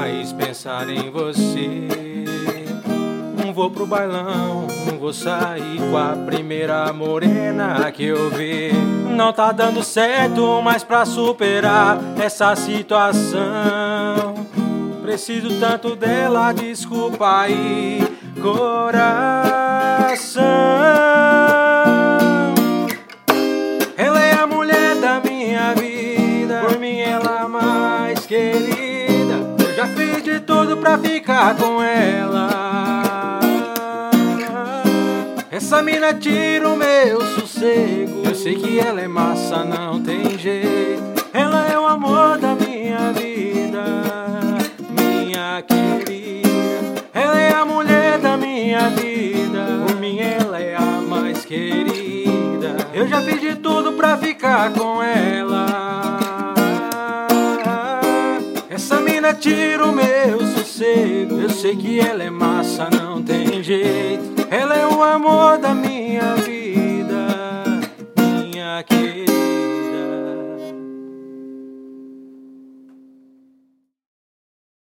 faz pensar em você. Não vou pro bailão, não vou sair com a primeira morena que eu vi. Não tá dando certo, mas pra superar essa situação, preciso tanto dela, desculpa aí, coração. Ela é a mulher da minha vida, a mais querida. Eu já fiz de tudo pra ficar com ela. Essa mina tira o meu sossego. Eu sei que ela é massa, não tem jeito. Ela é o amor da minha vida, minha querida. Ela é a mulher da minha vida, por mim ela é a mais querida. Eu já fiz de tudo pra ficar com ela. Tiro o meu sossego. Eu sei que ela é massa, não tem jeito. Ela é o amor da minha vida, minha querida.